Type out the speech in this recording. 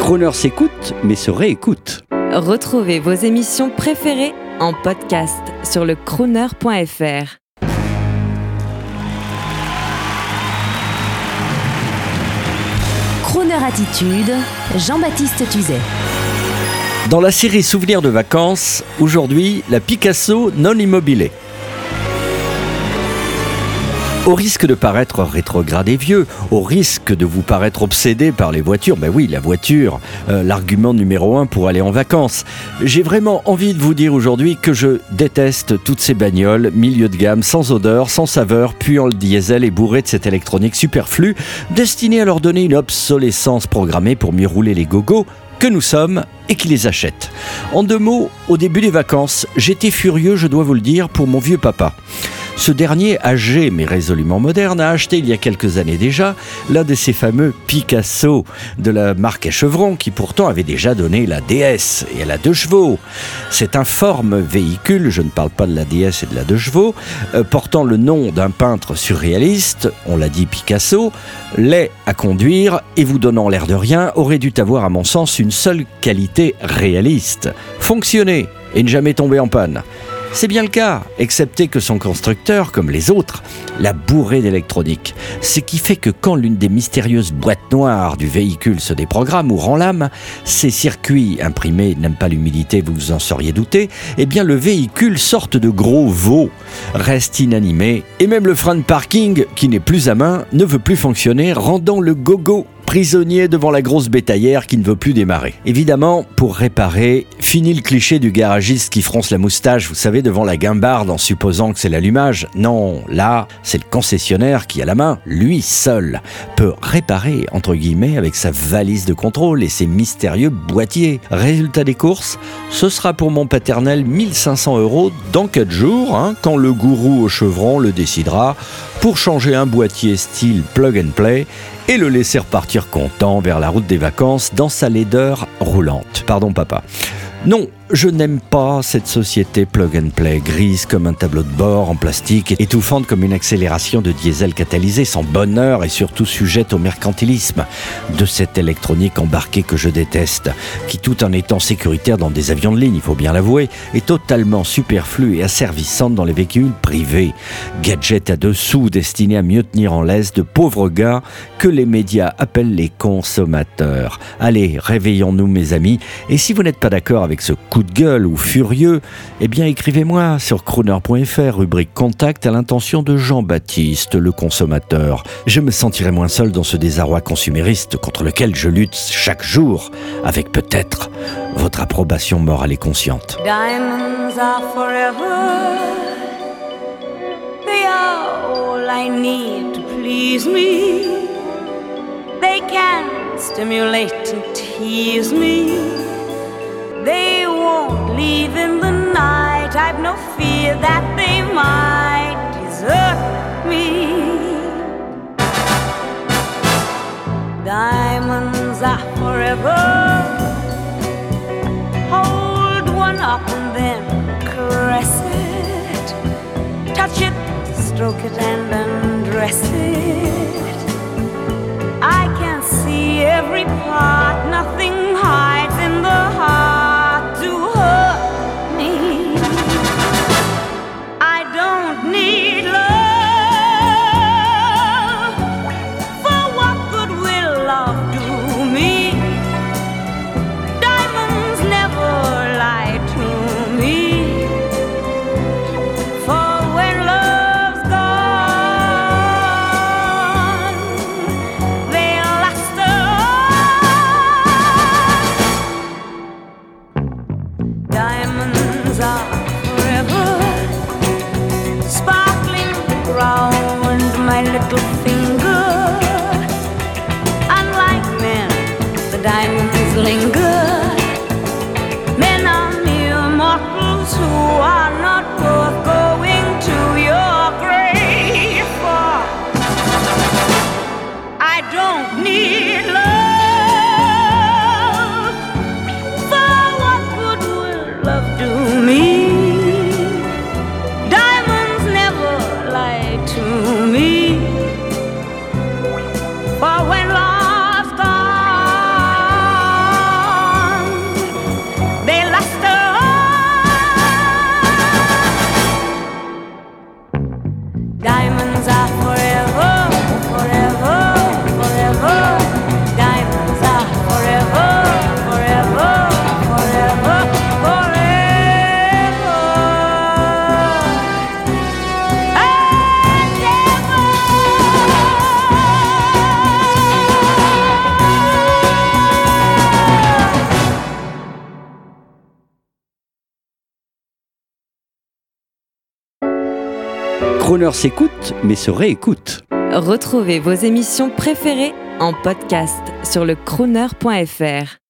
Croner s'écoute, mais se réécoute. Retrouvez vos émissions préférées en podcast sur le crooner.fr. Crooner Attitude, Jean-Baptiste Tuzet. Dans la série Souvenirs de vacances, aujourd'hui, la Picasso non immobilée. Au risque de paraître rétrograde et vieux, au risque de vous paraître obsédé par les voitures, ben oui, la voiture, euh, l'argument numéro un pour aller en vacances. J'ai vraiment envie de vous dire aujourd'hui que je déteste toutes ces bagnoles, milieu de gamme, sans odeur, sans saveur, puant le diesel et bourré de cette électronique superflue, destinée à leur donner une obsolescence programmée pour mieux rouler les gogos que nous sommes et qui les achètent. En deux mots, au début des vacances, j'étais furieux, je dois vous le dire, pour mon vieux papa. Ce dernier, âgé mais résolument moderne, a acheté il y a quelques années déjà l'un de ces fameux Picasso de la marque à chevrons qui pourtant avait déjà donné la DS et elle a deux chevaux. C'est un forme véhicule, je ne parle pas de la DS et de la deux chevaux, euh, portant le nom d'un peintre surréaliste, on l'a dit Picasso, laid à conduire et vous donnant l'air de rien aurait dû avoir à mon sens une seule qualité réaliste, fonctionner et ne jamais tomber en panne. C'est bien le cas, excepté que son constructeur, comme les autres, l'a bourré d'électronique. Ce qui fait que quand l'une des mystérieuses boîtes noires du véhicule se déprogramme ou rend l'âme, ses circuits imprimés n'aiment pas l'humidité, vous vous en seriez douté, eh bien le véhicule, sorte de gros veau, reste inanimé, et même le frein de parking, qui n'est plus à main, ne veut plus fonctionner, rendant le gogo prisonnier devant la grosse bétaillère qui ne veut plus démarrer. Évidemment, pour réparer, fini le cliché du garagiste qui fronce la moustache, vous savez, devant la guimbarde en supposant que c'est l'allumage. Non, là, c'est le concessionnaire qui, a la main, lui seul, peut réparer, entre guillemets, avec sa valise de contrôle et ses mystérieux boîtiers. Résultat des courses, ce sera pour mon paternel 1500 euros dans 4 jours, hein, quand le gourou au chevron le décidera, pour changer un boîtier style plug and play et le laisser repartir content vers la route des vacances dans sa laideur roulante. Pardon papa. Non, je n'aime pas cette société plug and play, grise comme un tableau de bord en plastique, étouffante comme une accélération de diesel catalysé, sans bonheur et surtout sujette au mercantilisme de cette électronique embarquée que je déteste, qui tout en étant sécuritaire dans des avions de ligne, il faut bien l'avouer, est totalement superflue et asservissante dans les véhicules privés. Gadget à dessous destiné à mieux tenir en laisse de pauvres gars que les médias appellent les consommateurs. Allez, réveillons-nous mes amis, et si vous n'êtes pas d'accord avec ce coup de gueule ou furieux, eh bien écrivez-moi sur crooner.fr, rubrique contact à l'intention de Jean-Baptiste, le consommateur. Je me sentirai moins seul dans ce désarroi consumériste contre lequel je lutte chaque jour, avec peut-être votre approbation morale et consciente. Diamonds are forever. They are all I need to please me. They can stimulate and tease me. They won't leave in the night. I've no fear that they might desert me. Diamonds are forever. never sparkling round my little finger. Unlike men, the diamonds linger. Croner s'écoute, mais se réécoute. Retrouvez vos émissions préférées en podcast sur le crooner.fr.